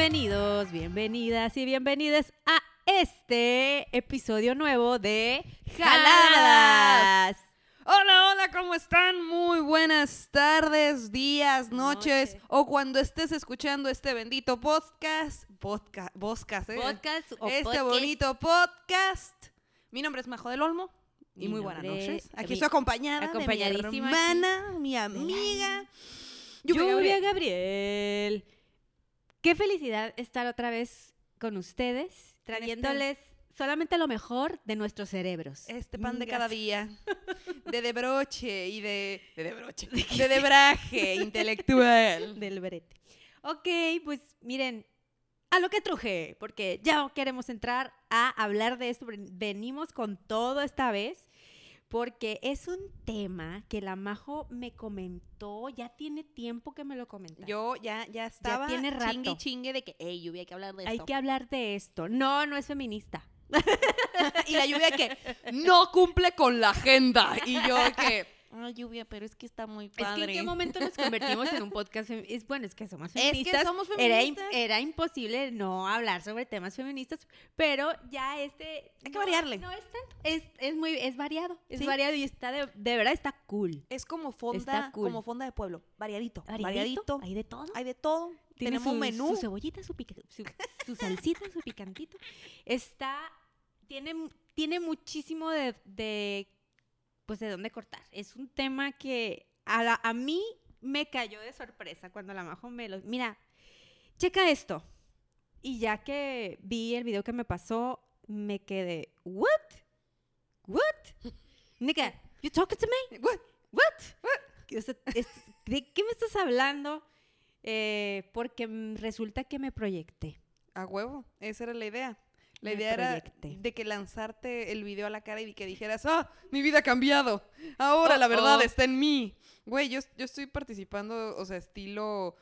Bienvenidos, bienvenidas y bienvenidas a este episodio nuevo de Jaladas. Hola, hola, ¿cómo están? Muy buenas tardes, días, noches Noche. o cuando estés escuchando este bendito podcast, podcast, podcast, ¿eh? Podcast o este podcast. bonito podcast. Mi nombre es Majo del Olmo y Mi muy buenas nombre- noches. Aquí mi- estoy acompañada de mi acompañadísima hermana, mi amiga. Lluvia Lluvia Gabriel. Gabriel. Qué felicidad estar otra vez con ustedes, este trayéndoles solamente lo mejor de nuestros cerebros. Este pan de cada día, de debroche y de... De debroche. De debraje intelectual. del brete. Ok, pues miren, a lo que truje, porque ya queremos entrar a hablar de esto. Venimos con todo esta vez, porque es un tema que la Majo me comentó, ya tiene tiempo que me lo comentó. Yo ya, ya estaba tiene rato. chingue chingue de que, hey, lluvia, hay que hablar de Hay esto. que hablar de esto. No, no es feminista. y la lluvia que no cumple con la agenda. Y yo que, ay, lluvia, pero es que está muy Es que padre. en qué momento nos convertimos en un podcast es Bueno, es que somos Es que feministas. somos feministas. era imposible no hablar sobre temas feministas, pero ya este... Hay que no- variarle. No es tanto, es, es muy, es variado, es Sí. variado y está de, de verdad está cool. Es como fonda, cool. como fonda de pueblo, variadito, Variadito, variadito. hay de todo. Hay de todo. Tiene Tenemos su, menú. Su cebollita, su, pica- su, su salsita, su picantito. Está, tiene, tiene muchísimo de, de, pues de dónde cortar. Es un tema que a, mí me cayó de sorpresa cuando la majo me lo... Mira, checa esto. Y ya que vi el video que me pasó, me quedé, ¿what? ¿What? Nigga, you talking to me? What? ¿Qué- o sea, es- ¿De qué me estás hablando? Eh, porque resulta que me proyecté. A huevo, esa era la idea. La idea era de que lanzarte el video a la cara y que dijeras, ah, mi vida ha cambiado. Ahora la Oh, verdad oh. está en mí. Güey, yo, yo estoy participando, o sea, estilo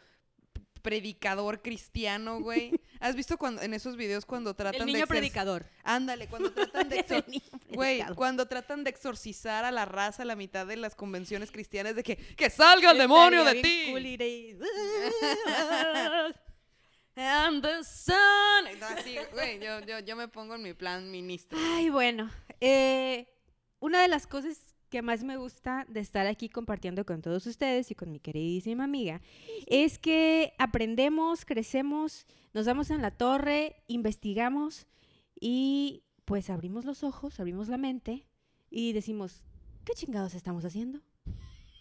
predicador cristiano, güey. ¿Has visto cuando en esos videos cuando tratan El de niño exorc- predicador. Ándale, cuando tratan de exor- Güey, cuando tratan de exorcizar a la raza a la mitad de las convenciones cristianas de que ¡que salga el demonio de ti! cool. And the sun. Así, güey, yo, yo, yo me pongo en mi plan ministro. Ay, bueno. eh, una de las cosas que más me gusta de estar aquí compartiendo con todos ustedes y con mi queridísima amiga es que aprendemos, crecemos, nos damos en la torre, investigamos y pues abrimos los ojos, abrimos la mente y decimos, ¿qué chingados estamos haciendo?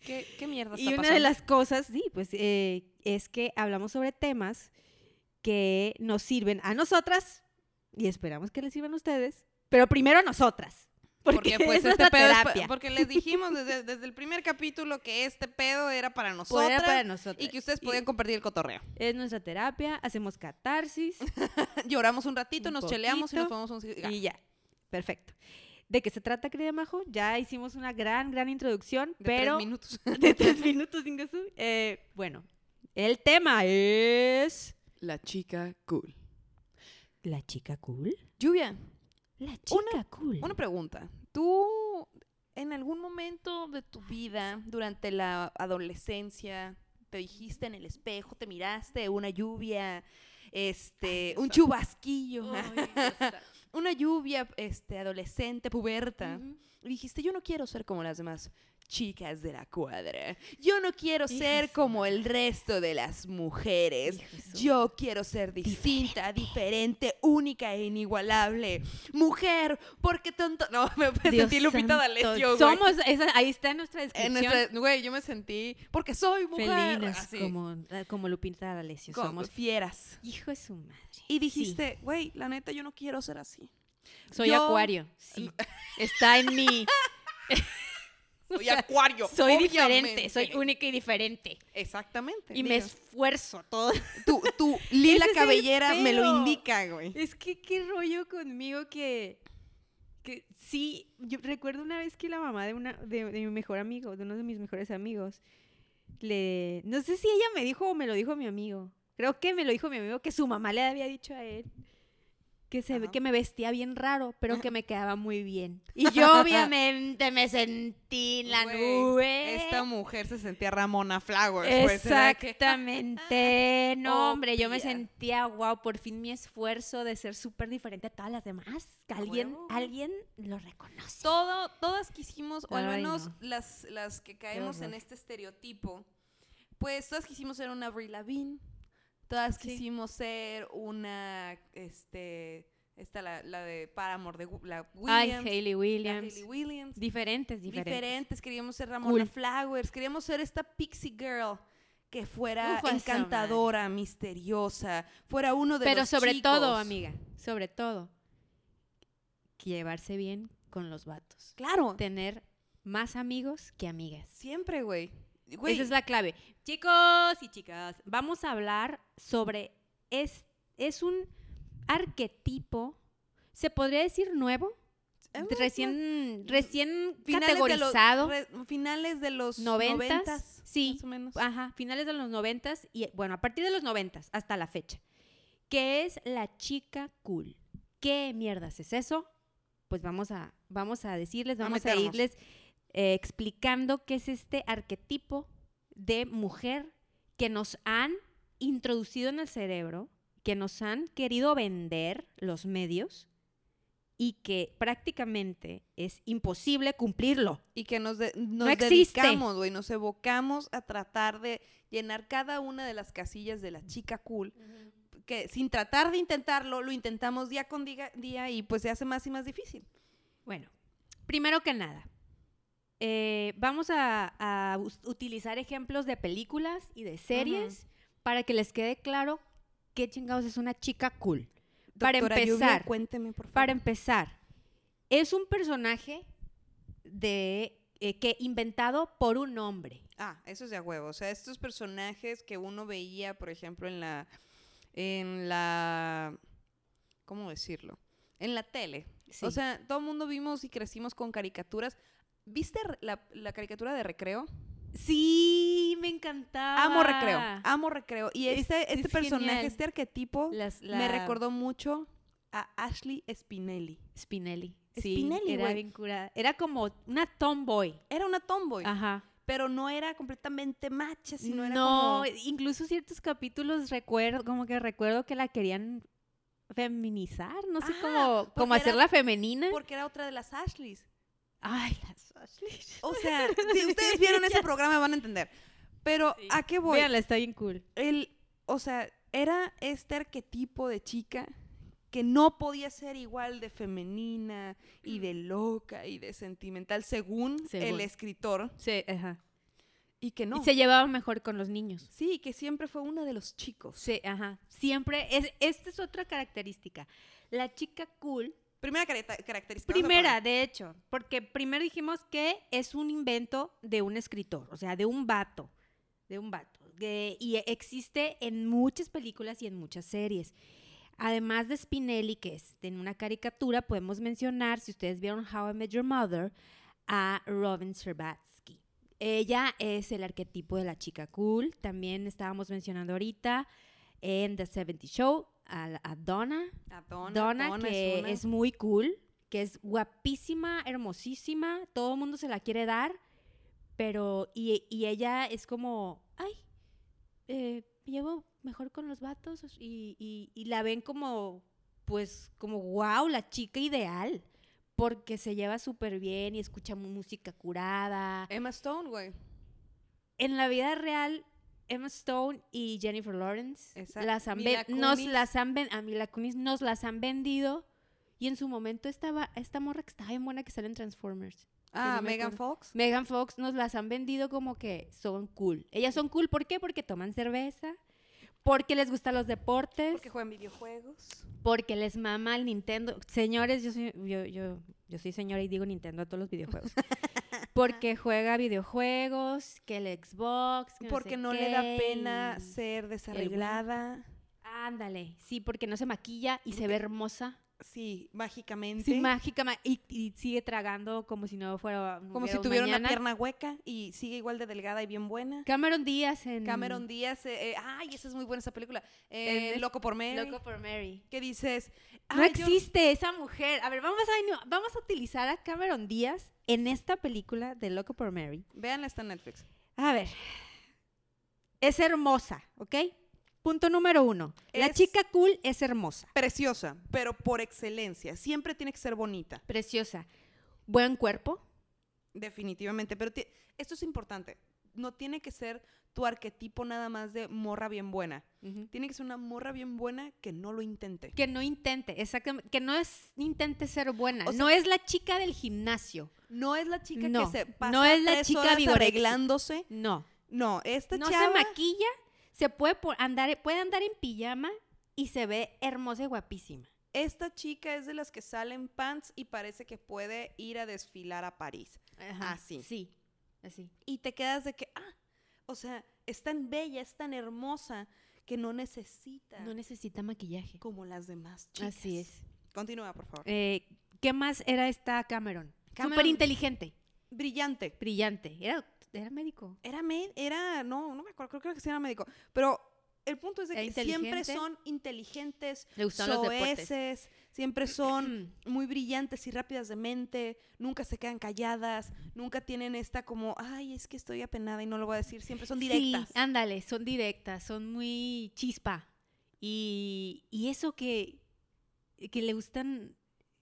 ¿Qué, qué mierda Y una de las cosas, sí, pues eh, es que hablamos sobre temas que nos sirven a nosotras y esperamos que les sirvan a ustedes, pero primero a nosotras. Porque, Porque, pues, es este nuestra pedo es porque les dijimos desde, desde el primer capítulo que este pedo era para nosotras era para nosotras. y que ustedes podían compartir el cotorreo. Es nuestra terapia, hacemos catarsis Lloramos un ratito, Un nos cheleamos y nos poquito, tomamos un cigarro. y ya. Perfecto. ¿De qué se trata, querida Majo? Ya hicimos una gran, gran introducción, De pero... tres minutos. de tres minutos, Ingasu. Eh, bueno, el tema es... La chica cool. ¿La chica cool? Lluvia, La chica cool. una pregunta. ¿Tú en algún momento de tu vida, durante la adolescencia, te dijiste en el espejo, te miraste una lluvia, este, un chubasquillo, una lluvia, este, adolescente, puberta, y dijiste, yo no quiero ser como las demás chicas de la cuadra. Yo no quiero Hijo ser como el resto de las mujeres. Yo quiero ser distinta, diferente, única e inigualable. Mujer, porque tonto. No, me sentí Lupita D'Alessio, güey. Somos, esa- ahí está nuestra En descripción. nuestra- güey, yo me sentí porque soy mujer. Felinas, así, como, eh, como Lupita D'Alessio. como Somos fieras. hijo de su madre. Y dijiste, güey, la neta, yo no quiero ser así. Sí, soy yo- acuario. Sí. Está en mí. Soy acuario. Soy obviamente. diferente, soy única y diferente. Exactamente. Y me esfuerzo todo. Tu, tu lila cabellera me lo indica, güey. Es que qué rollo conmigo que, que sí, yo recuerdo una vez que la mamá de, una, de, de mi mejor amigo, de uno de mis mejores amigos, le, no sé si ella me dijo o me lo dijo mi amigo, creo que me lo dijo mi amigo que su mamá le había dicho a él que, se, Ajá. que me vestía bien raro, pero que me quedaba muy bien. Y yo obviamente me sentí en la nube. Esta mujer se sentía Ramona Flowers. pues, ¿será que- Exactamente. No, hombre, yo me sentía, wow, por fin mi esfuerzo de ser súper diferente a todas las demás. Que alguien, alguien lo reconoce. Todo, todas quisimos, o al menos no. las, las que caemos en este estereotipo, pues todas quisimos ser una Brie Lavigne, todas Sí. quisimos ser una, este, esta la, la de Paramore, de la Ay, Williams, Hayley la Williams. Hayley Williams. Diferentes, diferentes. diferentes. Queríamos ser Ramona Cool. Flowers, queríamos ser esta pixie girl que fuera encantadora, misteriosa, fuera uno de Pero los sobre todo, amiga, sobre todo, llevarse bien con los vatos. Claro, Tener más amigos que amigas. siempre. Güey, Esa es la clave. Chicos y chicas, vamos a hablar sobre, es, es un arquetipo, ¿se podría decir nuevo? eh, Recién, recién finales de los- categorizado. re- finales de los Noventas, noventas, sí. más o menos. Ajá, finales de los noventas y bueno, a partir de los noventas hasta la fecha, que es la chica cool. ¿Qué mierdas es eso? Pues vamos a, vamos a decirles, vamos a, irles eh, explicando qué es este arquetipo de mujer que nos han introducido en el cerebro, que nos han querido vender los medios y que prácticamente es imposible cumplirlo. Y que nos, de- nos existe. dedicamos, güey, nos evocamos a tratar de llenar cada una de las casillas de la chica cool. Que sin tratar de intentarlo, lo intentamos día con día, día y pues se hace más y más difícil. Bueno, primero que nada, eh, vamos a, utilizar ejemplos de películas y de series para que les quede claro qué chingados es una chica cool. Para Lluvia, empezar, cuénteme, por favor. Para empezar, es un personaje de eh, que inventado por un hombre. Ah, eso es de a huevo. O sea, estos personajes que uno veía, por ejemplo, en la. En la. ¿Cómo decirlo? En la tele. Sí. O sea, todo el mundo vimos y crecimos con caricaturas. ¿Viste la, la caricatura de recreo? Sí, me encantaba. Amo recreo. Amo recreo. Y Es- este, este es personaje, genial. este arquetipo, Las- me recordó mucho a Ashley Spinelli. Spinelli. Sí, Spinelli, era bien curada. Era como una tomboy. Era una tomboy, Ajá. pero no era completamente macha, sino era no, como... incluso ciertos capítulos recuerdo, como que recuerdo que la querían feminizar, no sé cómo, porque como hacerla femenina. Porque era otra de las Ashleys. Ay, las Ashley. O sea, si ustedes vieron ese programa van a entender. Pero, Sí. ¿a qué voy? Véanla, está bien cool. El, o sea, era este arquetipo de chica que no podía ser igual de femenina y de loca y de sentimental según, Según. el escritor Sí, ajá. y que no. Y se llevaba mejor con los niños. Sí, que siempre fue una de los chicos. Sí, ajá. Siempre, es, esta es otra característica. La chica cool, Primera característica. primera, de hecho, porque primero dijimos que es un invento de un escritor, o sea, de un vato, de un vato. de- y existe en muchas películas y en muchas series. Además de Spinelli, que es en una caricatura, podemos mencionar, si ustedes vieron How I Met Your Mother, a Robin Scherbatsky. Ella es el arquetipo de la chica cool. También estábamos mencionando ahorita en The 70 Show a, a Donna. A Donna, Donna, Donna que una- es, muy cool, que es guapísima, hermosísima, todo el mundo se la quiere dar, pero, y, y ella es como, ay, eh, llevo mejor con los vatos, y, y- y la ven como, pues, como, wow, la chica ideal, porque se lleva súper bien y escucha música curada. Emma Stone, güey. En la vida real, Emma Stone y Jennifer Lawrence Exacto. las han nos las han ven- a Mila Kunis nos las han vendido y en su momento estaba esta morra que estaba bien buena que sale en Transformers. Ah, no Megan. Fox. Megan Fox nos las han vendido como que son cool. Ellas son cool, ¿por qué? Porque toman cerveza, porque les gustan los deportes, Porque juegan videojuegos. porque les mama el Nintendo. Señores, yo soy, yo, yo, yo soy señora y digo Nintendo a todos los videojuegos. Porque juega videojuegos, que el Xbox. que Porque sé no le da pena ser desarreglada. Ándale, sí, porque no se maquilla y se ve hermosa. Sí, mágicamente. Sí, mágica. Y, y sigue tragando como si no fuera. no como si tuviera una pierna hueca y sigue igual de delgada y bien buena. Cameron Díaz en. Cameron Díaz, eh, eh, ay, esa es muy buena esa película. Eh, Loco por Mary. Loco por Mary. Que dices, No "Ay, yo- existe esa mujer. A ver, vamos a, vamos a utilizar a Cameron Díaz en esta película de Loco por Mary. Véanla, está en Netflix. A ver. Es hermosa, ¿ok? Punto número uno. La chica cool es hermosa, Preciosa, pero por excelencia. Siempre tiene que ser bonita, preciosa. Buen cuerpo. definitivamente. Pero esto es importante. No tiene que ser tu arquetipo nada más de morra bien buena. Tiene que ser una morra bien buena que no lo intente. Que no intente, exactamente. Que no es, intente ser buena. O sea- no es la chica del gimnasio. No es la chica No, que se pasa no es la tres chica horas arreglándose. No. No, esta no chava... se maquilla, se puede andar, puede andar en pijama y se ve hermosa y guapísima. Esta chica es de las que salen pants y parece que puede ir a desfilar a París. Así. Sí, así. Y te quedas de que, ah, o sea, es tan bella, es tan hermosa que no necesita No necesita maquillaje. como las demás chicas. Así es. Continúa, por favor. Eh, ¿Qué más era esta Cameron? Cameron- Súper inteligente, Brillante. brillante. Era, era médico. Era, med- era, no, no me acuerdo, creo, creo que sí era médico. Pero el punto es de que siempre son inteligentes, soeces, siempre son muy brillantes y rápidas de mente, nunca se quedan calladas, nunca tienen esta como, ay, es que estoy apenada y no lo voy a decir, siempre son directas. Sí, ándale, son directas, son muy chispa. Y, y eso que, que le gustan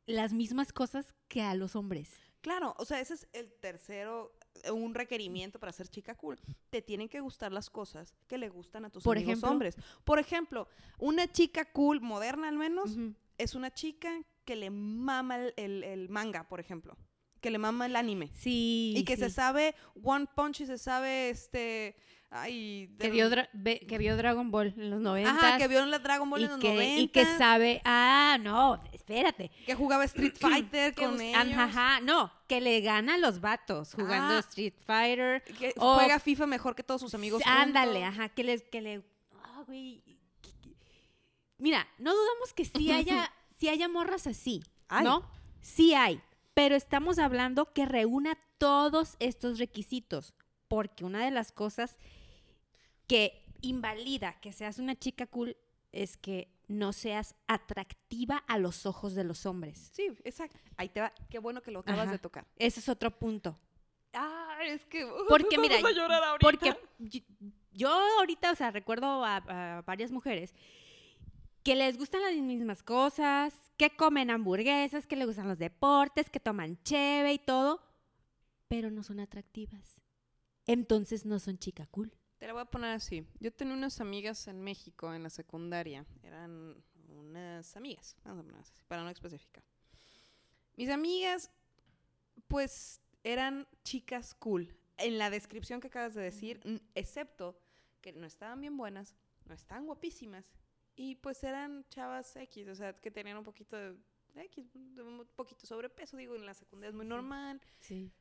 las mismas cosas que a los hombres. Claro, o sea, ese es el tercero, un requerimiento para ser chica cool. Te tienen que gustar las cosas que le gustan a tus Por amigos ejemplo. hombres. Por ejemplo, una chica cool, moderna al menos, es una chica que le mama el, el- el manga, por ejemplo. Que le mama el anime. Sí. y que se sabe One Punch y se sabe este. Ay. Que vio, que vio Dragon Ball en los 90. Ajá, que vio la Dragon Ball en los que, 90. y que sabe, ah, no, espérate. que jugaba Street Fighter Que con ellos. Ajá, no, que le gana a los vatos jugando Ah. Street Fighter. Que O- juega FIFA mejor que todos sus amigos. Ándale, juntos. ajá, que le, que le, ah, güey. Mira, no dudamos que sí haya, sí haya morras así. ¿no? Sí hay, pero estamos hablando que reúna todos estos requisitos, porque una de las cosas que invalida que seas una chica cool es que no seas atractiva a los ojos de los hombres. Sí, exacto. Ahí te va. Qué bueno que lo acabas Ajá. de tocar. Ese es otro punto. Ah, es que. Porque mira, a llorar ahorita. Porque yo, yo ahorita, o sea, recuerdo a, a varias mujeres que les gustan las mismas cosas, que comen hamburguesas, que les gustan los deportes, que toman cheve y todo, pero no son atractivas. Entonces no son chica cool. Te la voy a poner así. Yo tenía unas amigas en México en la secundaria. Eran unas amigas, vamos a poner así, para no especificar. Mis amigas, pues, eran chicas cool. En la descripción que acabas de decir, excepto que no estaban bien buenas, no estaban guapísimas. Y pues eran chavas X, o sea, que tenían un poquito de X, un poquito sobrepeso, digo, en la secundaria es muy normal. Sí.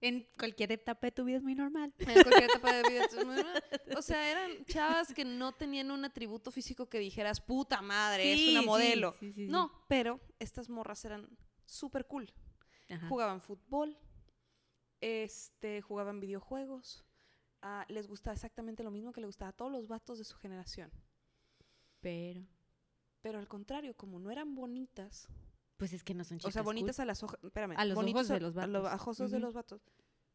En cualquier etapa de tu vida es muy normal. En cualquier etapa de vida. entonces, muy normal. O sea, eran chavas que no tenían un atributo físico que dijeras, puta madre, es una modelo. sí, sí, sí. No, pero estas morras eran súper cool. Ajá. Jugaban fútbol, este, jugaban videojuegos. ah, les gustaba exactamente lo mismo que le gustaba a todos los vatos de su generación. Pero, Pero al contrario, como no eran bonitas, pues es que no son chicas o sea, cool. bonitas a las ojos, espérame, A los bonitas ojos de los a vatos. a ojos de Ujú. los vatos,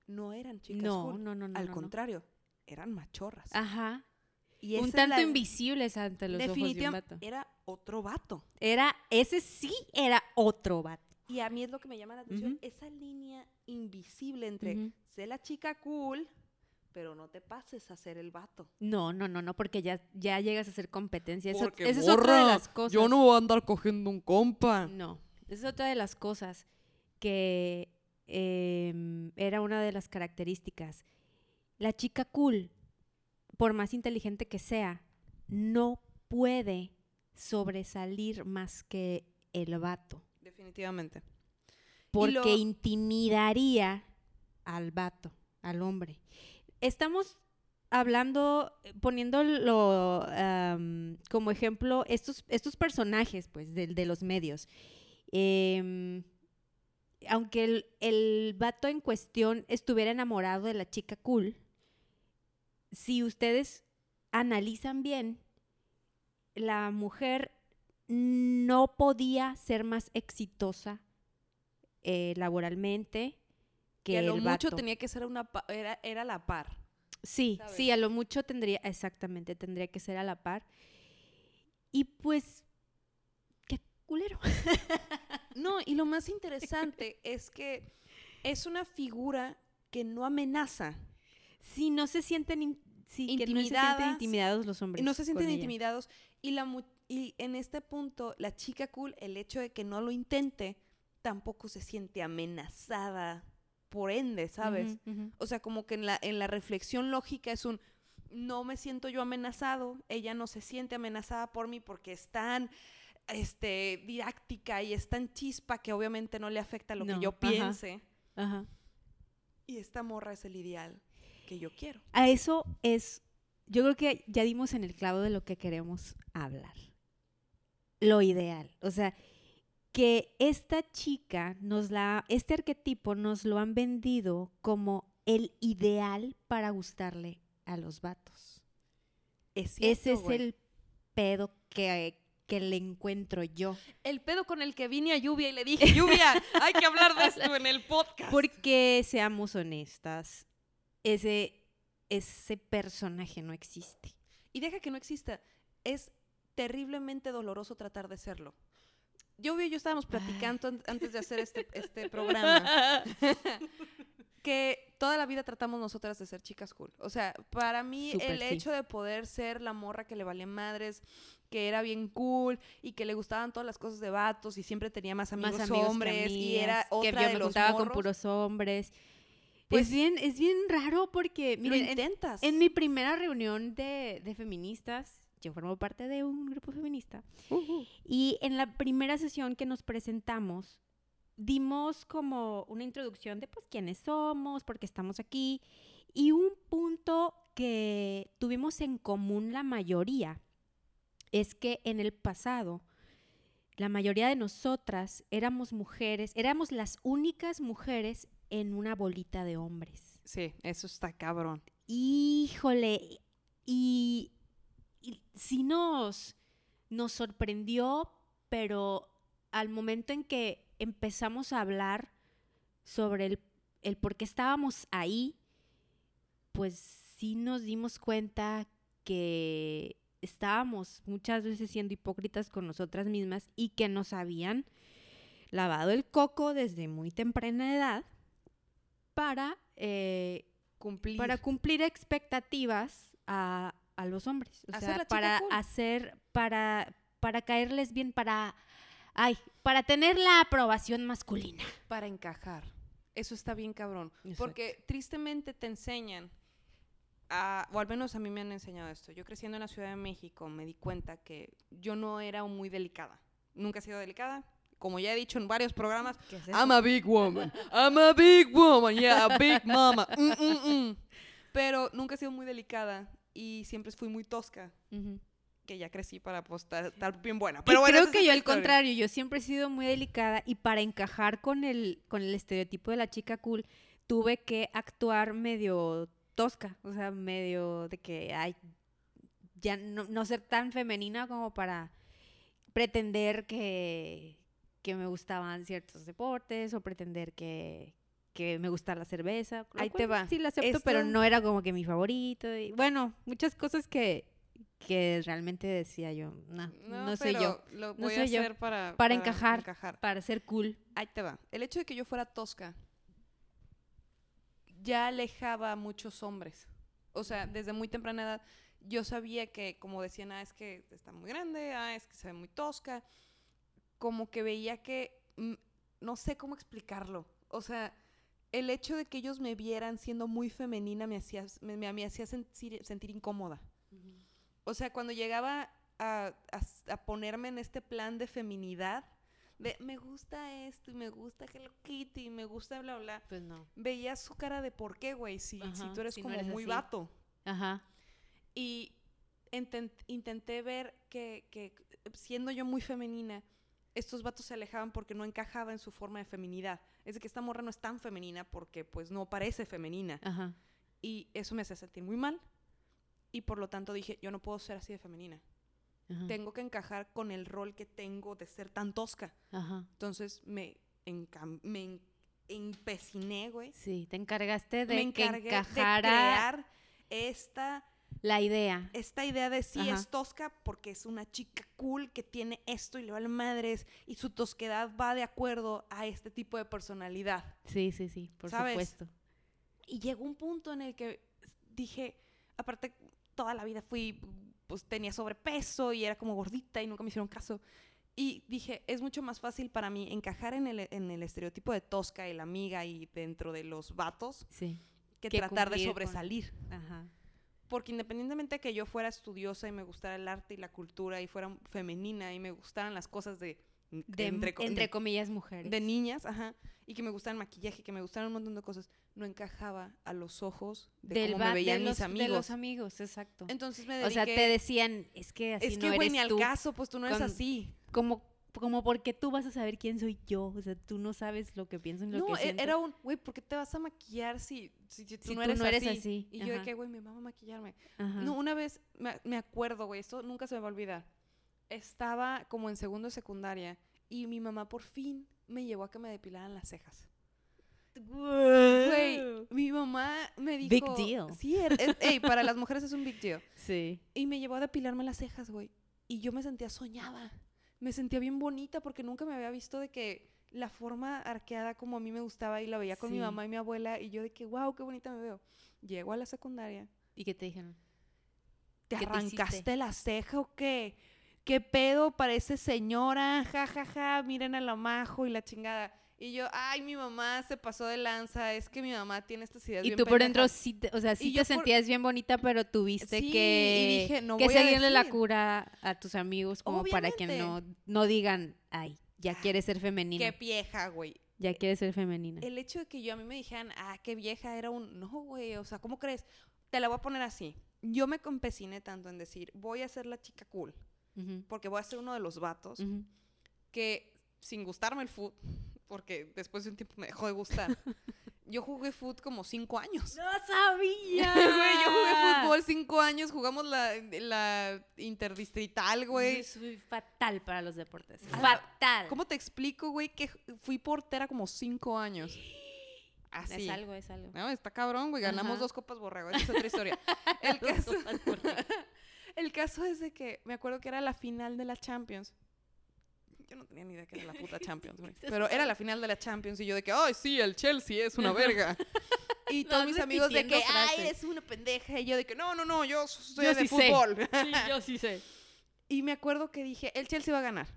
no eran chicas No, cool. no, no, no. al no, no. contrario, eran machorras. Ajá. Y un tanto la- invisibles ante los ojos de un definitivamente vato. era otro vato. Era, ese sí era otro vato. Y a mí es lo que me llama la atención, esa línea invisible entre Ujú. sé la chica cool, pero no te pases a ser el vato. No, no, no, no, porque ya, ya llegas a hacer competencia. Eso, Porque, esa es otra de las cosas. Yo no voy a andar cogiendo un compa. No, esa es otra de las cosas que em, era una de las características. La chica cool, por más inteligente que sea, no puede sobresalir más que el vato. Definitivamente. porque lo- intimidaría al vato, al hombre. Estamos hablando, poniéndolo como ejemplo, estos, estos personajes, pues, de, de los medios. Em, aunque el, el vato en cuestión estuviera enamorado de la chica cool, si ustedes analizan bien, la mujer no podía ser más exitosa eh, laboralmente que Que a lo el mucho vato. tenía que ser una era, era la par. Sí, ¿sabes? sí, a lo mucho tendría, exactamente, tendría que ser a la par. Y pues, culero. No, y lo más interesante es que es una figura que no amenaza. Si no se sienten, in- sí, que no se sienten intimidados los hombres. no se sienten intimidados. Y, la, mu- y en este punto, la chica cool, el hecho de que no lo intente, tampoco se siente amenazada. Por ende, ¿sabes? O sea, como que en la, en la reflexión lógica es un, no me siento yo amenazado, ella no se siente amenazada por mí porque es tan este, didáctica y es tan chispa que obviamente no le afecta lo No, que yo piense. Ajá. Y esta morra es el ideal que yo quiero. A eso es, yo creo que ya dimos en el clavo de lo que queremos hablar. Lo ideal. O sea, que esta chica nos la, este arquetipo nos lo han vendido como el ideal para gustarle a los vatos. Es Ese es güey. el pedo que, que le encuentro yo. El pedo con el que vine a Lluvia y le dije, Lluvia, hay que hablar de esto en el podcast. Porque seamos honestas, ese, ese personaje no existe. Y deja que no exista. Es terriblemente doloroso tratar de serlo. Lluvia y yo estábamos platicando an- antes de hacer este, este programa. que toda la vida tratamos nosotras de ser chicas cool. O sea, para mí el sí. hecho de poder ser la morra que le valía madres, que era bien cool y que le gustaban todas las cosas de vatos y siempre tenía más amigos, más amigos que hombres y era otra que yo de me los juntaba con puros hombres. Pues- es bien, es bien raro porque miren, en, intentas. en mi primera reunión de, de feministas, yo formo parte de un grupo feminista, y en la primera sesión que nos presentamos, dimos como una introducción de pues quiénes somos, por qué estamos aquí, y un punto que tuvimos en común la mayoría es que en el pasado la mayoría de nosotras éramos mujeres, éramos las únicas mujeres en una bolita de hombres. Sí, eso está cabrón. Híjole, y, y sí nos, nos sorprendió, pero al momento en que empezamos a hablar sobre el, el por qué estábamos ahí, pues sí nos dimos cuenta que estábamos muchas veces siendo hipócritas con nosotras mismas y que nos habían lavado el coco desde muy temprana edad para eh, Cumplir. para cumplir expectativas a, a los hombres. O sea, para cool. hacer, para, para caerles bien, para, ay, para tener la aprobación masculina. para encajar. Eso está bien cabrón. Exacto. Porque tristemente te enseñan, a- o al menos a mí me han enseñado esto. Yo creciendo en la Ciudad de México me di cuenta que yo no era muy delicada. Nunca he sido delicada. Como ya he dicho en varios programas, I'm a big woman. I'm a big woman. Yeah, a big mama. Mm, mm, mm. Pero nunca he sido muy delicada y siempre fui muy tosca. Que ya crecí para pues, estar, bien buena. Y Pero bueno, creo que yo al historia. contrario, yo siempre he sido muy delicada y para encajar con el, con el estereotipo de la chica cool, tuve que actuar medio tosca, o sea, medio de que, ay, ya no, no ser tan femenina como para pretender que, que me gustaban ciertos deportes o pretender que, que me gusta la cerveza. Ahí te va. Sí, la acepto, pero no era como que mi favorito. Y, bueno, muchas cosas que, que realmente decía yo, no, no, soy yo. Lo No voy a soy yo. hacer para, Para encajar. encajar. Para ser cool. Ahí te va. El hecho de que yo fuera tosca ya alejaba a muchos hombres. O sea, desde muy temprana edad yo sabía que, como decían, ah, es que está muy grande, ah, es que se ve muy tosca. Como que veía que, mm, no sé cómo explicarlo. O sea, el hecho de que ellos me vieran siendo muy femenina me hacía, me, me- me hacía sentir, sentir incómoda. O sea, cuando llegaba a, a ponerme en este plan de feminidad, de me gusta esto y me gusta Hello Kitty y me gusta bla bla, Pues no. veías su cara de por qué, güey, si, si tú eres si no como eres muy así. vato. Ajá. Y intent- intenté ver que, que siendo yo muy femenina, estos vatos se alejaban porque no encajaba en su forma de feminidad. Es de que esta morra no es tan femenina porque pues no parece femenina. Ajá. Y eso me hace sentir muy mal. Y por lo tanto dije, yo no puedo ser así de femenina. Ajá. Tengo que encajar con el rol que tengo de ser tan tosca. Ajá. Entonces me, me en- empeciné, güey. Sí, te encargaste de Me que encargué de encajara crear esta la idea. esta idea de sí Ajá. es tosca porque es una chica cool que tiene esto y le vale madres y su tosquedad va de acuerdo a este tipo de personalidad. Sí, sí, sí, por ¿Sabes? supuesto. Y llegó un punto en el que dije, aparte toda la vida fui, pues tenía sobrepeso y era como gordita y nunca me hicieron caso. Y dije, es mucho más fácil para mí encajar en el, en el estereotipo de tosca y la amiga y dentro de los vatos Sí. que, Que tratar de con- sobresalir. Ajá. Porque independientemente de que yo fuera estudiosa y me gustara el arte y la cultura y fuera femenina y me gustaran las cosas de, De, entre, entre, co- comillas, mujeres. de niñas, ajá, y que me gustaran maquillaje, que me gustaran un montón de cosas, no encajaba a los ojos de Del cómo me veían de mis los, amigos. De los amigos, exacto. Entonces me o dediqué, sea, te decían, es que así es no que güey ni al caso, pues tú no eres con- así. Como, como porque tú vas a saber quién soy yo. O sea, tú no sabes lo que pienso ni lo No, que e- siento. era un, güey, ¿por qué te vas a maquillar si, si, si tú, Si no, tú eres no eres así? así, Y yo de que, güey, me mama maquillarme. Ajá. No, una vez me, me acuerdo, güey, esto nunca se me va a olvidar. Estaba como en segundo de secundaria y mi mamá por fin me llevó a que me depilaran las cejas. Güey, mi mamá me dijo... Big deal. Sí, es- ey, para las mujeres es un big deal. Sí. Y me llevó a depilarme las cejas, güey. Y yo me sentía soñada. Me sentía bien bonita porque nunca me había visto de que la forma arqueada como a mí me gustaba y la veía con mi mamá y mi abuela y yo de que, wow, qué bonita me veo. Llego a la secundaria ¿Y qué te dijeron? ¿Te ¿Qué te arrancaste hiciste? la ceja o qué? ¿Qué pedo? Parece señora, ja, ja, ja, miren a la majo y la chingada. Y yo, ay, mi mamá se pasó de lanza, es que mi mamá tiene estas ideas Y bien tú por dentro pendejas". sí, te- o sea, sí Y te por- sentías bien bonita, pero tuviste Sí, que, dije, no que seguirle la cura a tus amigos como para que no, no digan, ay, ya Ah, quieres ser femenina. Qué vieja, güey. Ya quieres ser femenina. El hecho de que yo a mí me dijeran, ah, qué vieja era un, no, güey, o sea, ¿cómo crees? Te la voy a poner así. Yo me compeciné tanto en decir, voy a ser la chica cool, Porque voy a ser uno de los vatos ujú. que sin gustarme el foot, porque después de un tiempo me dejó de gustar, yo jugué foot como cinco años. ¡No sabía! Güey, yo jugué fútbol cinco años, jugamos la, la interdistrital, güey. Yo soy fatal para los deportes. Ah, Fatal. ¿Cómo te explico, güey, que fui portera como cinco años? Así. Es algo, es algo. No, está cabrón, güey. Ganamos Ajá. dos copas borrego. Esa es otra historia. El caso, el caso es de que me acuerdo que era la final de la Champions. Yo no tenía ni idea que era la puta Champions, güey. Pero era la final de la Champions y yo de que, ay, sí, el Chelsea es una verga. Y todos mis amigos de que, ay, eres una pendeja. Y yo de que, no, no, no, yo soy Yo de sí sé. fútbol. Sí, yo sí sé. Y me acuerdo que dije, el Chelsea va a ganar.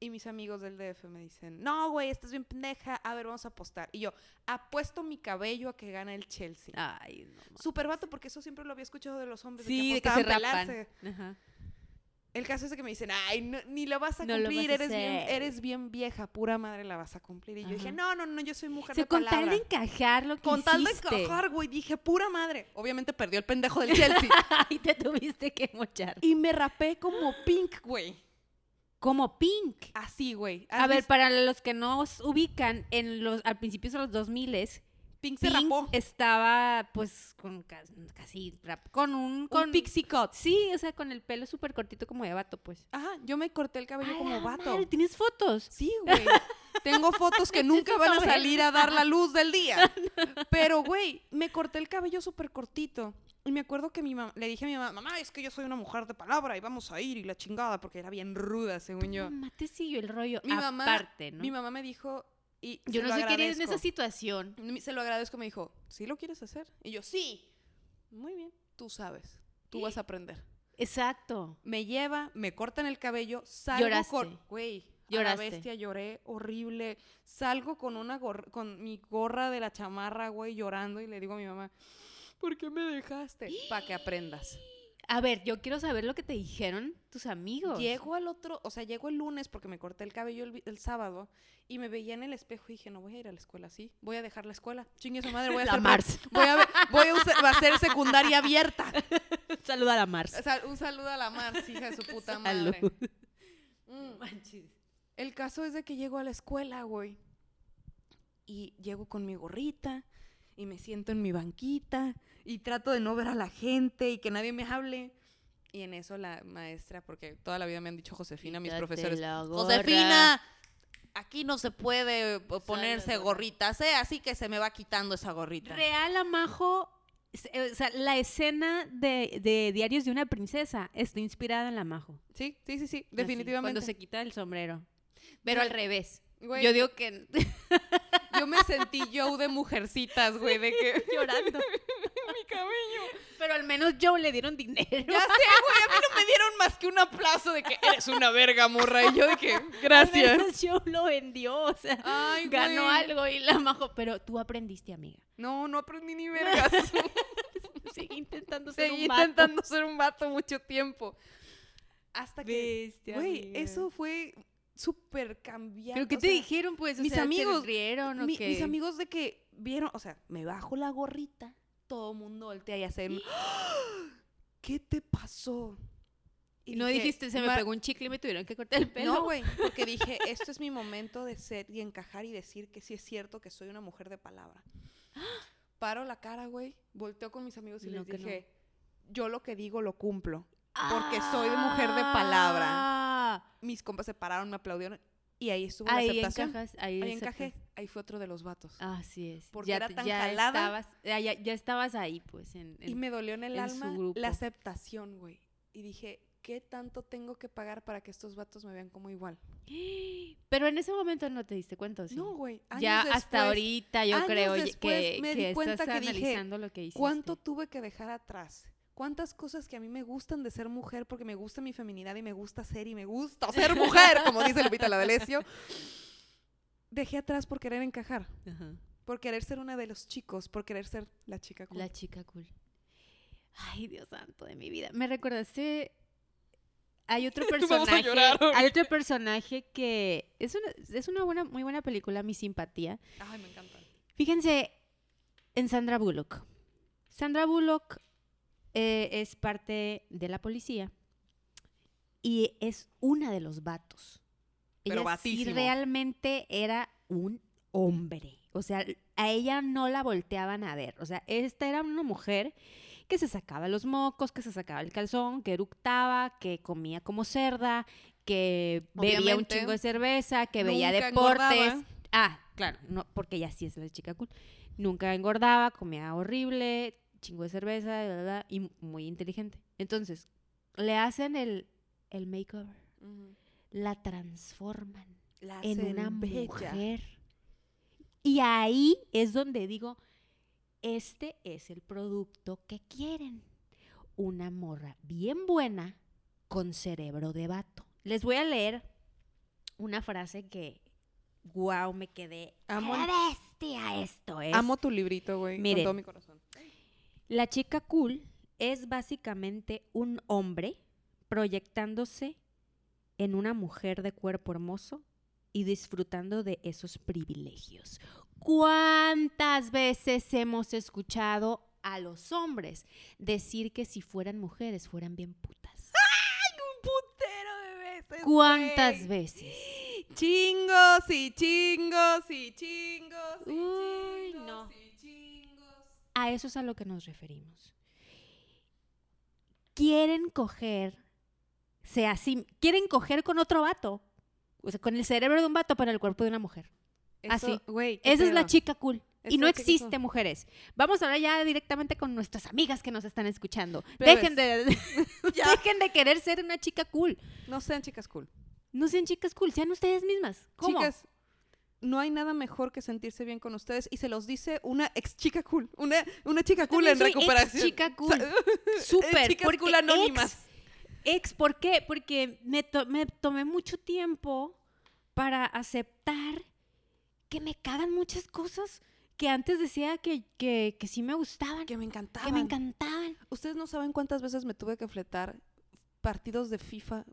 Y mis amigos del DF me dicen, no, güey, estás bien pendeja. A ver, vamos a apostar. Y yo, apuesto mi cabello a que gane el Chelsea. Ay, no mames. Super vato, porque eso siempre lo había escuchado de los hombres. Sí, de de que, que se rapan. Ajá. El caso es de que me dicen, ay, no- ni lo vas a No cumplir, vas a eres, bien, hacer". eres bien vieja, pura madre la vas a cumplir. Y yo dije, no, no, no, yo soy mujer O sea, de con palabra. tal de encajar lo que Con tal de hiciste. encajar, güey, dije, pura madre. Obviamente perdió el pendejo del Chelsea. y te tuviste que mochar. y me rapé como pink, güey. Como Pink. Así, güey. A ¿Has ver, visto? para los que no os ubican, en los, al principio de los 2000 Pink se Pink rapó. estaba pues con ca- casi rap- con un con Un pixie cut. Sí, o sea, con el pelo súper cortito como de vato, pues. Ajá, yo me corté el cabello ¡A como vato. madre! ¿Tienes fotos? Sí, güey. Tengo fotos que nunca van a salir a dar la luz del día. Pero, güey, me corté el cabello súper cortito. Y me acuerdo que mi mamá, le dije a mi mamá, mamá, es que yo soy una mujer de palabra y vamos a ir y la chingada, porque era bien ruda, según yo. Mamá te siguió el rollo Mi mamá- aparte, ¿no? Mi mamá me dijo, y Yo no sé qué haría en esa situación. Se lo agradezco, me dijo, ¿sí lo quieres hacer? Y yo, sí. Muy bien, tú sabes, tú vas a aprender. Exacto. Me lleva, me cortan el cabello, salgo Lloraste. con... Güey, a la Lloraste. bestia lloré, horrible. Salgo con una gorra, con mi gorra de la chamarra, güey, llorando y le digo a mi mamá, ¿por qué me dejaste? Para que aprendas. A ver, yo quiero saber lo que te dijeron tus amigos. Llego al otro, o sea, llego el lunes porque me corté el cabello el, sábado y me veía en el espejo y dije, no voy a ir a la escuela así, voy a dejar la escuela. Chingue su madre, voy a La hacer Mars. Voy a, voy a, usar- va a hacer secundaria abierta. Saluda a la Mars. Un saludo a la Mars, hija de su puta madre. Mm. El caso es de que llego a la escuela, güey. Y llego con mi gorrita y me siento en mi banquita y trato de no ver a la gente y que nadie me hable. Y en eso la maestra, porque toda la vida me han dicho Josefina, mis Quítate profesores. la gorra. Josefina, aquí no se puede eh, ponerse la gorra". gorritas, ¿eh? Así que se me va quitando esa gorrita. Real Amajo, eh, o sea, la escena de, de Diarios de una princesa está inspirada en la Majo. Sí, sí, sí, sí, Así, definitivamente. Cuando se quita el sombrero. Pero al revés. Güey, Yo digo que yo me sentí Joe de mujercitas, güey, de que llorando. mi cabello. Pero al menos Joe le dieron dinero. Ya sé, güey, a mí no me dieron más que un aplauso de que eres una verga, morra. Y yo de que, Al gracias. menos Joe lo vendió, o sea, Ay, ganó güey. algo y la Majo. Pero tú aprendiste, amiga. No, no aprendí ni vergas. Sigue intentando ser Seguí un vato. intentando ser un vato mucho tiempo. Hasta que, Bestia, güey, amiga. eso fue súper cambiante. ¿Pero qué te sea, dijeron, pues? O mis sea, ¿se amigos, rieron o mi- qué? Mis amigos de que vieron, o sea, me bajo la gorrita, todo mundo voltea y hace, ¿qué te pasó? Y no dije, dijiste, se me "Ma- pegó un chicle y me tuvieron que cortar el pelo. No, güey, porque dije, esto es mi momento de ser y encajar y decir que sí es cierto que soy una mujer de palabra. Paro la cara, güey, volteo con mis amigos y No, les no. dije, yo lo que digo lo cumplo. porque soy mujer de palabra. Ah, Mis compas se pararon, me aplaudieron y ahí estuvo Ahí la aceptación. encajas, ahí, encajé, ahí fue otro de los vatos. Así es. Porque ya, era tan ya jalada. Estabas, ya, ya- estabas ahí, pues. En, Y me dolió en el en alma la aceptación, güey. Y dije, ¿qué tanto tengo que pagar para que estos vatos me vean como igual? Pero en ese momento no te diste cuenta, ¿o sí? No, güey. Ya hasta ahorita yo creo después que, me que di cuenta estás que dije, analizando lo que hiciste. ¿Cuánto tuve que dejar atrás? ¿Cuántas cosas que a mí me gustan de ser mujer porque me gusta mi feminidad y me gusta ser y me gusta ser mujer, como dice Lupita D'Alessio? Dejé atrás por querer encajar, Ajá. por querer ser una de los chicos, por querer ser la chica cool. La chica cool. Ay, Dios santo de mi vida. Me recordaste. Hay otro personaje. llorar hay otro personaje que es una, es una buena, muy buena película, Mi Simpatía. Ay, me encanta. Fíjense en Sandra Bullock. Sandra Bullock eh, es parte de la policía y es una de los vatos. Pero ella sí vatísimo. realmente era un hombre. O sea, a ella no la volteaban a ver. O sea, esta era una mujer que se sacaba los mocos, que se sacaba el calzón, que eructaba, que comía como cerda, que bebía un chingo de cerveza, que veía deportes. engordaba. Ah, claro, no, porque ella sí es la chica cool. Nunca engordaba, comía horrible, chingo de cerveza, bla, bla, bla, y muy inteligente. Entonces, le hacen el, el makeover, la transforman La en una bella. mujer. Y ahí es donde digo, este es el producto que quieren. Una morra bien buena con cerebro de vato. Les voy a leer una frase que, wow, me quedé. Amo- "A la bestia esto es. Amo tu librito, güey, con todo mi corazón. La chica cool es básicamente un hombre proyectándose en una mujer de cuerpo hermoso y disfrutando de esos privilegios. ¿Cuántas veces hemos escuchado a los hombres decir que si fueran mujeres fueran bien putas? Un putero de veces. ¿Cuántas veces? Chingos y chingos y chingos y chingos. A eso es a lo que nos referimos. Quieren coger, sea así, quieren coger con otro vato. O sea, con el cerebro de un vato, pero el cuerpo de una mujer. Así. Eso, güey, ¿qué Esa es la chica cool. Y no existe, mujeres. Vamos ahora ya directamente con nuestras amigas que nos están escuchando. Dejen de, dejen de querer ser una chica cool. No sean chicas cool. No sean chicas cool, sean ustedes mismas. ¿Cómo? Chicas, no hay nada mejor que sentirse bien con ustedes y se los dice una ex chica cool, una, una chica cool en recuperación. ex-chica cool. Sa- Súper. chicas porque cool anónimas. Ex, ex, ¿por qué? Porque me, to- me tomé mucho tiempo para aceptar que me cagan muchas cosas que antes decía que, que, que sí me gustaban, Que me encantaban. que me encantaban. Ustedes no saben cuántas veces me tuve que fletar partidos de FIFA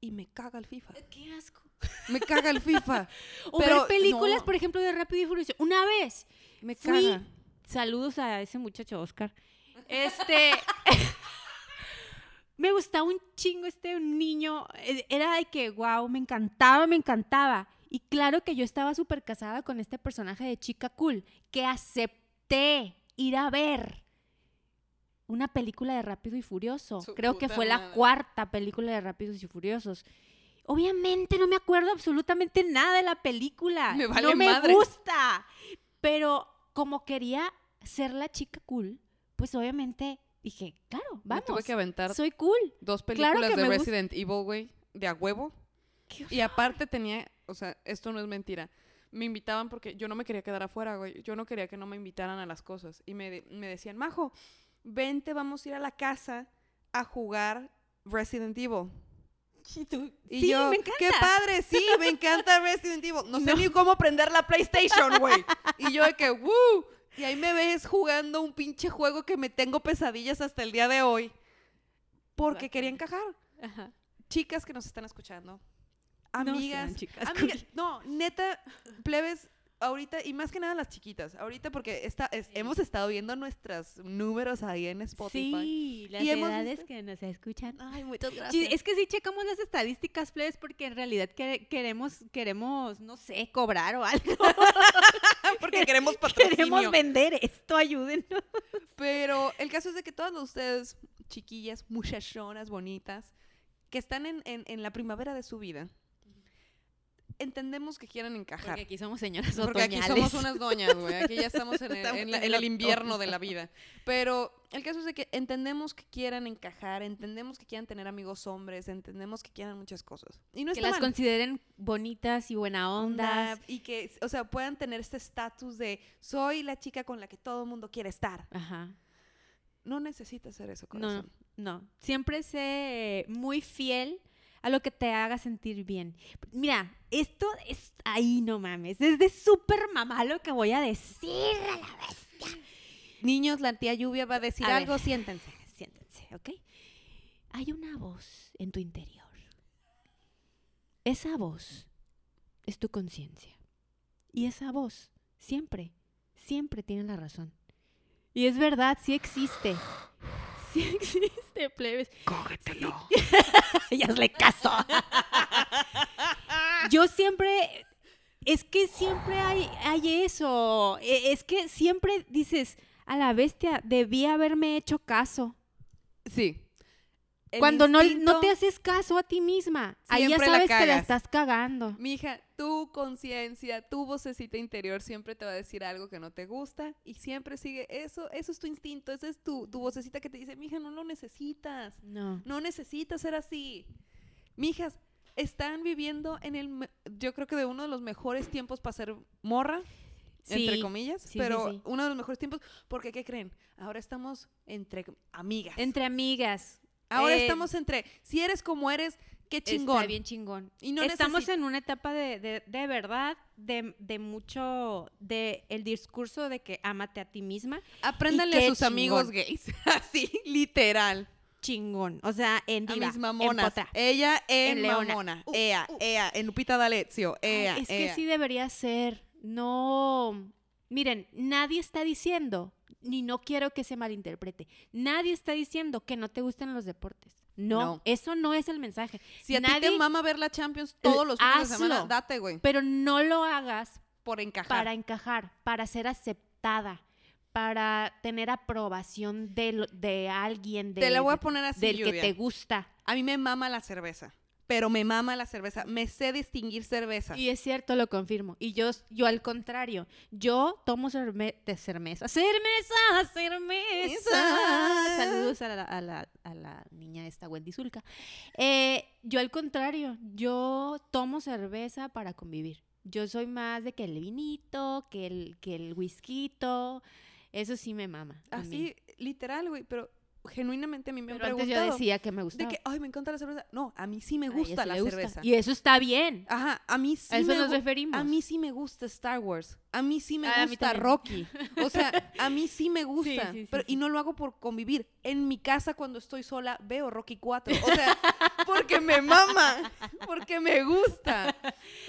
y me caga el FIFA. Qué asco. Me caga el FIFA. O Pero ver películas, no. por ejemplo, de Rápido y Furioso. Una vez, Me Fui- caga. saludos a ese muchacho Oscar. Este. me gustaba un chingo este niño. eh, Era de que, wow, me encantaba, me encantaba. Y claro que yo estaba súper casada con este personaje de chica cool, que acepté ir a ver una película de Rápido y Furioso. Su Creo que fue la cuarta película de Rápidos y Furiosos. Obviamente no me acuerdo absolutamente nada de la película. Me vale no me madre. gusta. Pero como quería ser la chica cool, pues obviamente dije, claro, Me vamos. tuve que aventar Soy cool. dos películas de me gusta. Resident Evil, güey, de a huevo. Qué Y aparte tenía, o sea, esto no es mentira. Me invitaban porque yo no me quería quedar afuera, güey. Yo no quería que no me invitaran a las cosas. Y me, de- me decían, Majo, vente, vamos a ir a la casa a jugar Resident Evil. Y sí, yo, me encanta. qué padre, sí, me encanta Resident Evil. No sé No. ni cómo prender la PlayStation, güey. Y yo de que, ¡woo! Y ahí me ves jugando un pinche juego que me tengo pesadillas hasta el día de hoy. Porque quería encajar. Ajá. Chicas que nos están escuchando, No amigas, sean chicas amigas- cool. no, neta, plebes, ahorita, y más que nada las chiquitas, ahorita porque está, es- hemos estado viendo nuestros números ahí en Spotify. Sí, las Y edades que nos escuchan. Ay, muchas gracias. es que sí checamos las estadísticas, plebes, porque en realidad que- queremos, queremos, no sé, cobrar o algo. porque queremos patrocinio. queremos vender esto, ayúdenos. Pero el caso es de que todas ustedes, chiquillas, muchachonas, bonitas, que están en, en- en la primavera de su vida, entendemos que quieren encajar. Porque aquí somos señoras Porque aquí somos unas doñas, güey. Aquí ya estamos en el, Estamos en la- en en el el invierno de la vida. Pero el caso es de que entendemos que quieran encajar, entendemos que quieran tener amigos hombres, entendemos que quieran muchas cosas. Y no que las mal. consideren bonitas y buena onda. Y que, o sea, puedan tener este estatus de soy la chica con la que todo el mundo quiere estar. Ajá. No necesitas ser eso, No, corazón. no. Siempre sé muy fiel a lo que te haga sentir bien. Mira, esto es. Ay, no mames. Es de súper mamá lo que voy a decir a la bestia. Niños, la tía Lluvia va a decir A ver. algo, siéntense. Siéntense, ¿ok? Hay una voz en tu interior. Esa voz es tu conciencia. Y esa voz siempre, siempre tiene la razón. Y es verdad, sí existe. Sí existe, plebes. Cógetelo. y hazle caso. Yo siempre, es que siempre hay, hay eso. E- Es que siempre dices, a la bestia, debí haberme hecho caso. Sí. El Cuando no, no te haces caso a ti misma, ahí ya la sabes que la estás cagando. Mija, tu conciencia, tu vocecita interior siempre te va a decir algo que no te gusta y siempre sigue eso, eso es tu instinto, esa es tu, tu vocecita que te dice, mija, no lo necesitas, No. no necesitas ser así. Mijas, están viviendo en el, yo creo que de uno de los mejores tiempos para ser morra, entre comillas, sí, sí, pero sí. uno de los mejores tiempos, porque ¿qué creen? Ahora estamos entre amigas. Entre amigas. Ahora eh, estamos entre, si eres como eres, qué chingón. Está bien chingón. Y no Estamos en una etapa de, de, de verdad, de, de mucho, de el discurso de que ámate a ti misma, Apréndanle a sus amigos gays. Así, literal. chingón. O sea, en A diva, mis en mamonas. Ella en, en mamona. Uh, ea, uh. ea, en Lupita D'Alessio. Ay, Ea, es que sí debería ser. No. Miren, nadie está diciendo, ni no quiero que se malinterprete, nadie está diciendo que no te gusten los deportes. No, No. eso no es el mensaje. Si a ti te mama ver la Champions todos los fines de semana, date, güey. Pero no lo hagas Por encajar. para encajar, para ser aceptada, para tener aprobación de, de alguien, de, Te la voy a poner así, del que te gusta. A mí me mama la cerveza. Pero me mama la cerveza. Me sé distinguir cerveza. Y es cierto, lo confirmo. Y yo, yo al contrario, yo tomo de cermeza. ¡Cermeza! ¡Cermeza! Saludos a la, a la- a la niña esta, Wendy Zulka. Eh, yo al contrario, yo tomo cerveza para convivir. Yo soy más de que el vinito, que el, que el whisky. Eso sí me mama. Así, literal, güey. Pero genuinamente a mí me Pero han antes yo decía que me de gustaba. que, ay, me encanta la cerveza. No, a mí sí me gusta la le gusta. cerveza. Y eso está bien. Ajá, a mí sí a eso me nos gu- referimos. A mí sí me gusta Star Wars. A mí sí me Ah, a mí gusta también. Rocky. O sea, a mí sí me gusta. sí, sí, pero. Y no lo hago por convivir. En mi casa, cuando estoy sola, veo Rocky 4. O sea, porque me mama. Porque me gusta.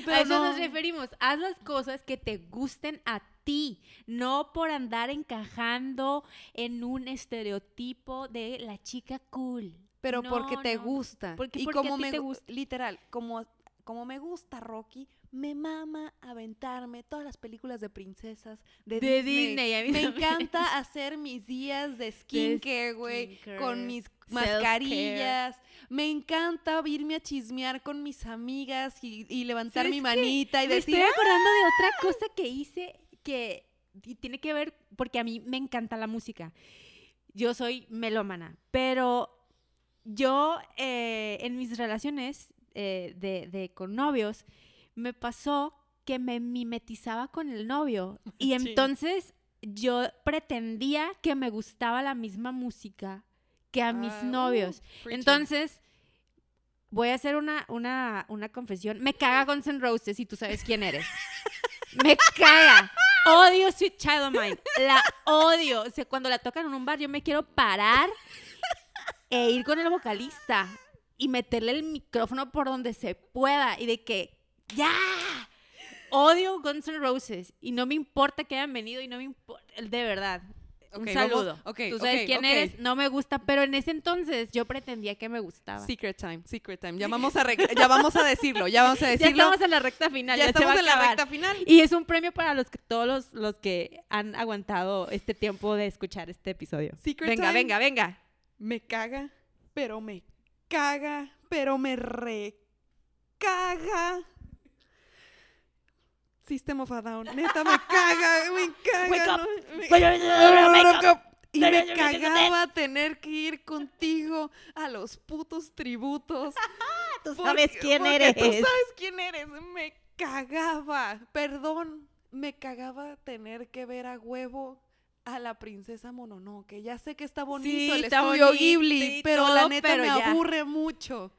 Pero a eso no. nos referimos. Haz las cosas que te gusten a ti, no por andar encajando en un estereotipo de la chica cool. pero No, porque te no. gusta. ¿Por qué- y a como ti me te gu- gusta? literal, como como me gusta Rocky, me mama aventarme todas las películas de princesas de, De Disney. Disney, a mí Me también. encanta hacer mis días de skincare, güey, con mis mascarillas. Me encanta irme a chismear con mis amigas y, y levantar ¿Sabes mi manita y Me decir, estoy acordando de otra cosa que hice que y tiene que ver, porque a mí me encanta la música. Yo soy melómana, pero yo eh, en mis relaciones eh, de, de- con novios me pasó que me mimetizaba con el novio y Sí. entonces yo pretendía que me gustaba la misma música que a mis Ah, uh, novios. Entonces, voy a hacer una, una, una confesión. Me caga Guns N' Roses y tú sabes quién eres. Me caga. Odio Sweet Child of Mine. La odio. O sea, cuando la tocan en un bar, yo me quiero parar e ir con el vocalista y meterle el micrófono por donde se pueda y de que ¡ya! Odio Guns N' Roses y no me importa que hayan venido y no me importa, de verdad. Un vamos- saludo. Tú sabes quién eres, no me gusta, pero en ese entonces yo pretendía que me gustaba. Secret time, secret time. Ya vamos a, ya vamos a decirlo, ya vamos a ya decirlo. estamos en la recta final, ya ya, estamos a en la recta final. Y es un premio para los que, todos los, los que han aguantado este tiempo de escuchar este episodio. Secret venga, time. venga, venga. Me caga, pero me caga, pero me recaga. System of a Down. Neta, me caga, me caga. Wake up. no, me- Wake up. Y me cagaba tener que ir contigo a los putos tributos. Tú Porque- sabes quién eres. Tú sabes quién eres. Me cagaba. Perdón, me cagaba tener que ver a huevo a la princesa Mononoke. Ya sé que está bonito Sí, el está estudio bonito Ghibli, pero la neta me ya. aburre mucho.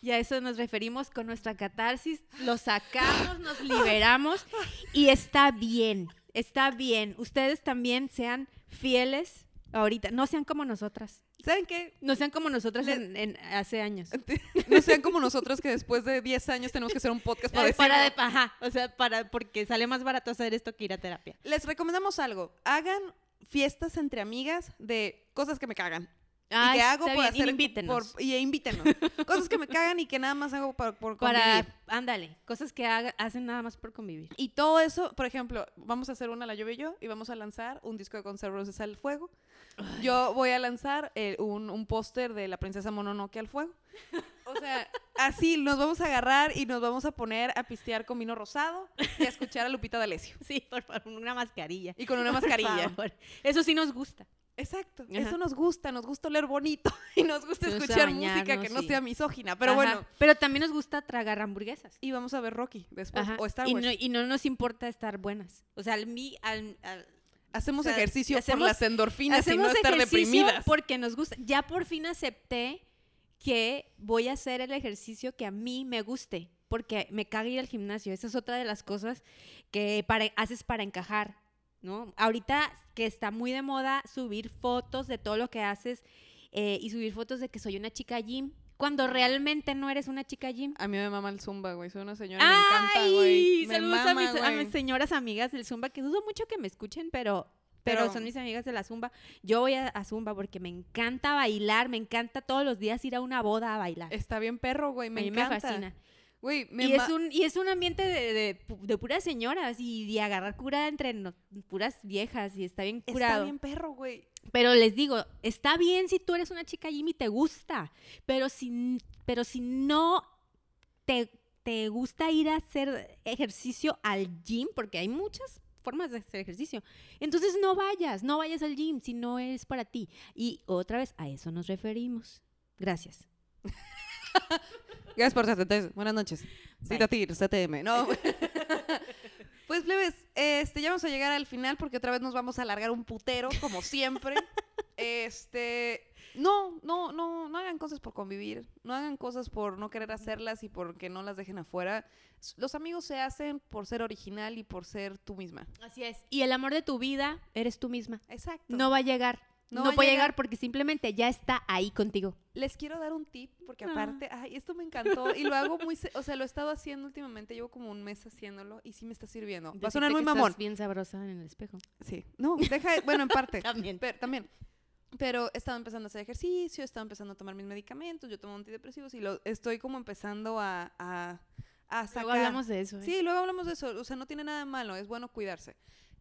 Y a eso nos referimos con nuestra catarsis. Lo sacamos, nos liberamos y está bien, está bien. Ustedes también sean fieles ahorita, no sean como nosotras. ¿Saben qué? No sean como nosotras en, en- hace años. No sean como nosotros que después de 10 años tenemos que hacer un podcast para Ay, para de, ajá, o sea, para, porque sale más barato hacer esto que ir a terapia. Les recomendamos algo. Hagan fiestas entre amigas de cosas que me cagan. Y que hago por hacer invítenos. por- y invítenos. cosas que me cagan y que nada más hago por, por convivir. Para, ándale, cosas que haga- hacen nada más por convivir. Y todo eso, por ejemplo, vamos a hacer una la lluvia y yo y vamos a lanzar un disco de Roses al fuego. Yo voy a lanzar eh, un, un póster de la princesa Mononoke al fuego. O sea, así nos vamos a agarrar y nos vamos a poner a pistear con vino rosado y a escuchar a Lupita D'Alessio. Sí, por favor, una mascarilla. Y con una Por mascarilla. favor. Eso sí nos gusta. Exacto. Ajá. Eso nos gusta, nos gusta oler bonito y nos gusta Nos escuchar música que no sí. sea misógina. Pero Ajá. bueno, Pero también nos gusta tragar hamburguesas. y vamos a ver Rocky después Ajá. o Star y, Wars. no, y no nos importa estar buenas. O sea, al mí, al- al- hacemos o sea, ejercicio por hacemos- las endorfinas y no estar deprimidas. porque nos gusta. Ya por fin acepté que voy a hacer el ejercicio que a mí me guste, porque me caga ir al gimnasio. Esa es otra de las cosas que para, haces para encajar, ¿no? Ahorita que está muy de moda subir fotos de todo lo que haces eh, y subir fotos de que soy una chica gym, cuando realmente no eres una chica gym. A mí me mama el zumba, güey. Soy una señora, me encanta, güey. ¡Ay! Me Saludos a, mis, a güey. mis señoras amigas del Zumba, que dudo mucho que me escuchen, pero, pero, Pero- son mis amigas de la Zumba. Yo voy a, a Zumba porque me encanta bailar, me encanta todos los días ir a una boda a bailar. Está bien perro, güey. Me a mí encanta. me fascina. Güey, me Y es, un, y es un ambiente de, de, de puras señoras y de agarrar cura entre no- puras viejas y está bien Está curado. bien perro, güey. Pero les digo, está bien si tú eres una chica gym y te gusta, pero si, pero si no te, te gusta ir a hacer ejercicio al gym, porque hay muchas formas de hacer ejercicio, entonces no vayas, no vayas al gym si no es para ti. Y otra vez, a eso nos referimos. Gracias. Gracias por su atención. Buenas noches. Citatir, CTM. No. pues, plebes, este, ya vamos a llegar al final porque otra vez nos vamos a alargar un putero, como siempre. este. No, no, no, no hagan cosas por convivir. No hagan cosas por no querer hacerlas y porque no las dejen afuera. Los amigos se hacen por ser original y por ser tú misma. Así es. Y el amor de tu vida eres tú misma. Exacto. No va a llegar. No No, puede llegar. llegar porque simplemente ya está ahí contigo. Les quiero dar un tip porque Ah. aparte, ay, esto me encantó y lo hago muy, o sea, lo he estado haciendo últimamente, llevo como un mes haciéndolo y sí me está sirviendo. Va a sonar Decirte muy que estás mamón. bien sabrosa en el espejo. Sí. No, deja, bueno, en parte. También. Pero también. Pero estaba empezando a hacer ejercicio, estaba empezando a tomar mis medicamentos, yo tomo antidepresivos y lo estoy como empezando a, a, a sacar. Luego hablamos de eso. ¿eh? Sí, luego hablamos de eso. O sea, no tiene nada de malo, es bueno cuidarse.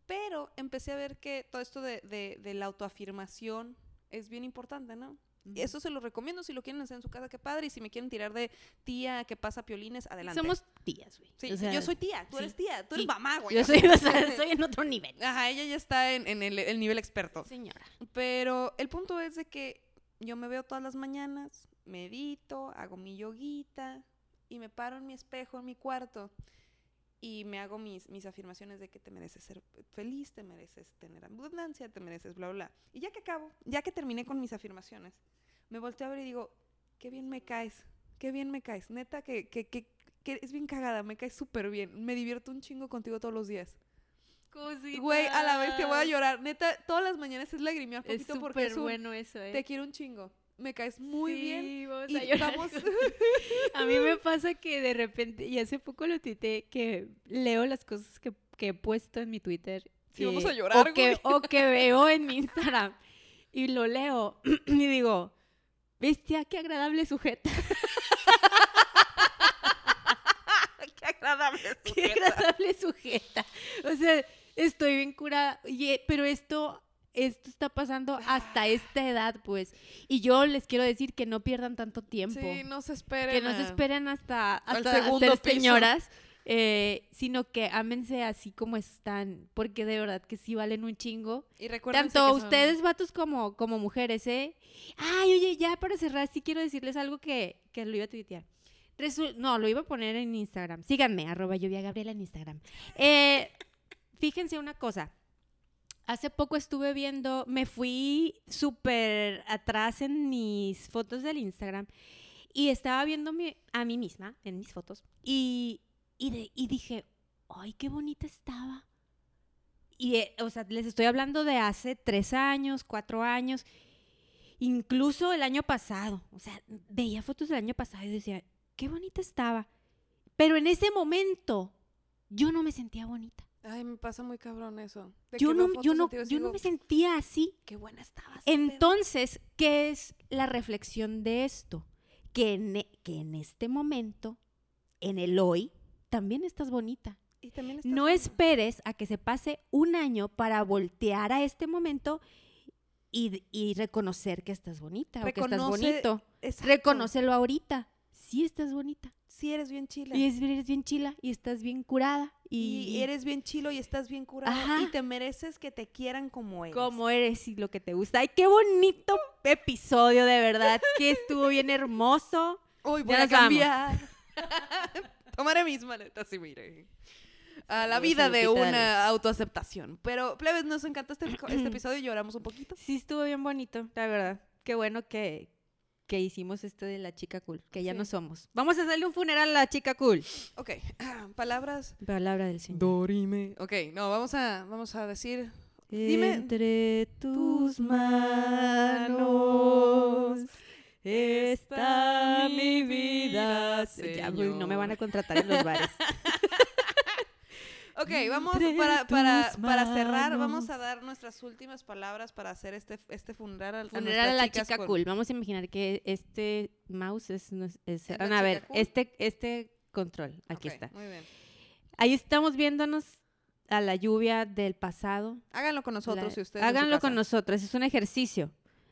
Pero empecé a ver que todo esto de, de, de la autoafirmación es bien importante, ¿no? Ujú. Eso se lo recomiendo si lo quieren hacer en su casa, qué padre. Y si me quieren tirar de tía que pasa piolines, adelante. Somos tías, güey. Sí, O sea, yo soy tía, tú sí, eres tía, tú sí. eres mamá, güey. Yo soy, o sea, soy en otro nivel. Ajá, ella ya está en, en el, el nivel experto. Señora. Pero el punto es de que yo me veo todas las mañanas, medito, hago mi yoguita y me paro en mi espejo en mi cuarto y me hago mis, mis afirmaciones de que te mereces ser feliz, te mereces tener abundancia, te mereces bla, bla. Y ya que acabo, ya que terminé con mis afirmaciones, me volteo a ver y digo, qué bien me caes, qué bien me caes. Neta, que, que, que, que es bien cagada, me caes súper bien. Me divierto un chingo contigo todos los días. Güey, a la vez te voy a llorar. Neta, todas las mañanas es lagrimear Es poquito porque súper es un, bueno eso, ¿eh? te quiero un chingo. Me caes muy bien. Vamos Y a. A mí me pasa que de repente, y hace poco lo tuiteé, que leo las cosas que, que he puesto en mi Twitter. Sí, vamos a llorar, o que, o que veo en mi Instagram. Y lo leo y digo, bestia, qué agradable sujeta. Qué agradable. Qué agradable sujeta. O sea, estoy bien curada. Oye, pero esto, esto está pasando hasta esta edad, pues. Y yo les quiero decir que no pierdan tanto tiempo. Sí, no se esperen. que no se esperen hasta, hasta ser señoras, eh, sino que ámense así como están, porque de verdad que sí valen un chingo. Y recuerden Tanto ustedes, vatos, como, como mujeres, ¿eh? Ay, oye, ya para cerrar, sí quiero decirles algo que, que lo iba a tuitear. Resu- no, lo iba a poner en Instagram. Síganme, arroba lluvia Gabriela en Instagram. Eh, fíjense una cosa. Hace poco estuve viendo, me fui súper atrás en mis fotos del Instagram y estaba viendo a mí misma en mis fotos y dije, ay, qué bonita estaba. Y, eh, o sea, les estoy hablando de hace tres años, cuatro años, incluso el año pasado. O sea, veía fotos del año pasado y decía, qué bonita estaba. Pero en ese momento, yo no me sentía bonita. Ay, me pasa muy cabrón eso. De Yo no, yo, no, yo no me sentía así. Qué buena estabas. qué pedo". Entonces, ¿qué es la reflexión de esto? Que en, e- que en este momento, en el hoy, también estás bonita. Y también estás No buena. esperes a que se pase un año para voltear a este momento y, y reconocer que estás bonita o que estás Reconoce- bonito. Exacto. Reconócelo ahorita. Sí estás bonita. Sí, eres bien chila. Y es- eres bien chila y estás bien curada. Y, Y eres bien chilo y estás bien curado. Ajá. Y te mereces que te quieran como eres. como eres y lo que te gusta. ¡Ay, qué bonito episodio, de verdad! Que estuvo bien hermoso. Ya voy a cambiar. Tomaré mis maletas y mire. A la vida de una autoaceptación. Pero, plebes, nos encantó este, este episodio. Lloramos un poquito. Sí, estuvo bien bonito, la verdad. Qué bueno que, que hicimos esto de la chica cool, que ya Sí. no somos. Vamos a hacerle un funeral a la chica cool. Ok, palabras. Palabra del Señor. Dorime. Ok, no, vamos a, vamos a decir. Dime- Entre tus manos está mi vida. Ya, no me van a contratar en los bares. Ok, vamos para, para, para cerrar, vamos a dar nuestras últimas palabras para hacer este, este funeral al- a, Funeral a la chica cool. Vamos a imaginar que este mouse es... es- ¿Es van la a chica ver, cool? este, este control, aquí está. Muy bien. Ahí estamos viéndonos a la lluvia del pasado. Háganlo con nosotros La- si ustedes. Háganlo con nosotros, es un ejercicio.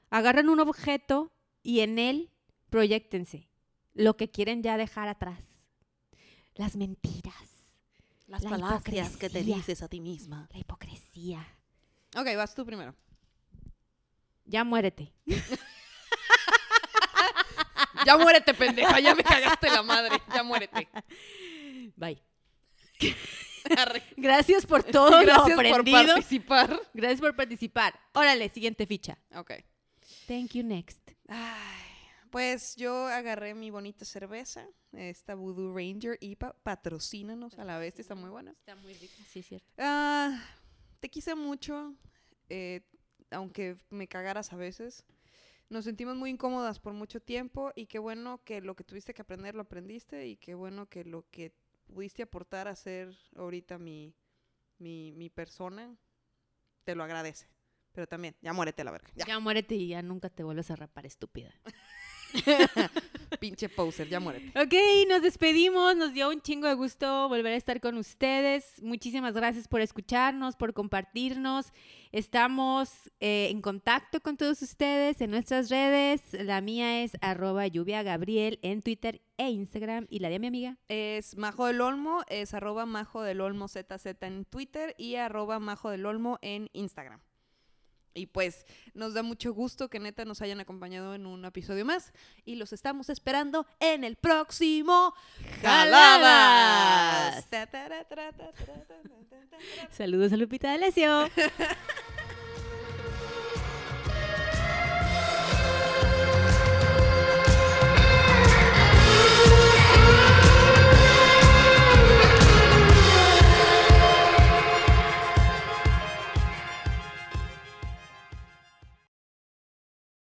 Agarran un objeto y en él proyectense lo que quieren ya dejar atrás. Las mentiras, Las La falacias que te dices a ti misma. la hipocresía. Ok, vas tú primero. Ya muérete. Ya muérete, pendeja. Ya me cagaste la madre. Ya muérete. Bye. Gracias por todo lo Gracias por aprendido. participar. Gracias por participar. Órale, siguiente ficha. Ok. Thank you next. Ay, pues yo agarré mi bonita cerveza, esta Voodoo Ranger IPA, patrocínanos a la vez, está muy buena. Está muy rico. Sí, cierto. Ah, te quise mucho, eh, aunque me cagaras a veces. Nos sentimos muy incómodas por mucho tiempo y qué bueno que lo que tuviste que aprender lo aprendiste y qué bueno que lo que pudiste aportar a ser ahorita mi, mi, mi persona, te lo agradece. Pero también, ya muérete a la verga. Ya, Ya muérete y ya nunca te vuelves a rapar, estúpida. pinche poser, ya muérete. Ok, nos despedimos. Nos dio un chingo de gusto volver a estar con ustedes. Muchísimas gracias por escucharnos, por compartirnos. Estamos eh, en contacto con todos ustedes en nuestras redes. La mía es arroba lluvia Gabriel en Twitter e Instagram. Y la de mi amiga. Es Majo del Olmo, es arroba Majo del Olmo ZZ en Twitter y arroba Majo del Olmo en Instagram. Y pues nos da mucho gusto que neta nos hayan acompañado en un episodio más y los estamos esperando en el próximo Jaladas. Saludos a Lupita D'Alessio.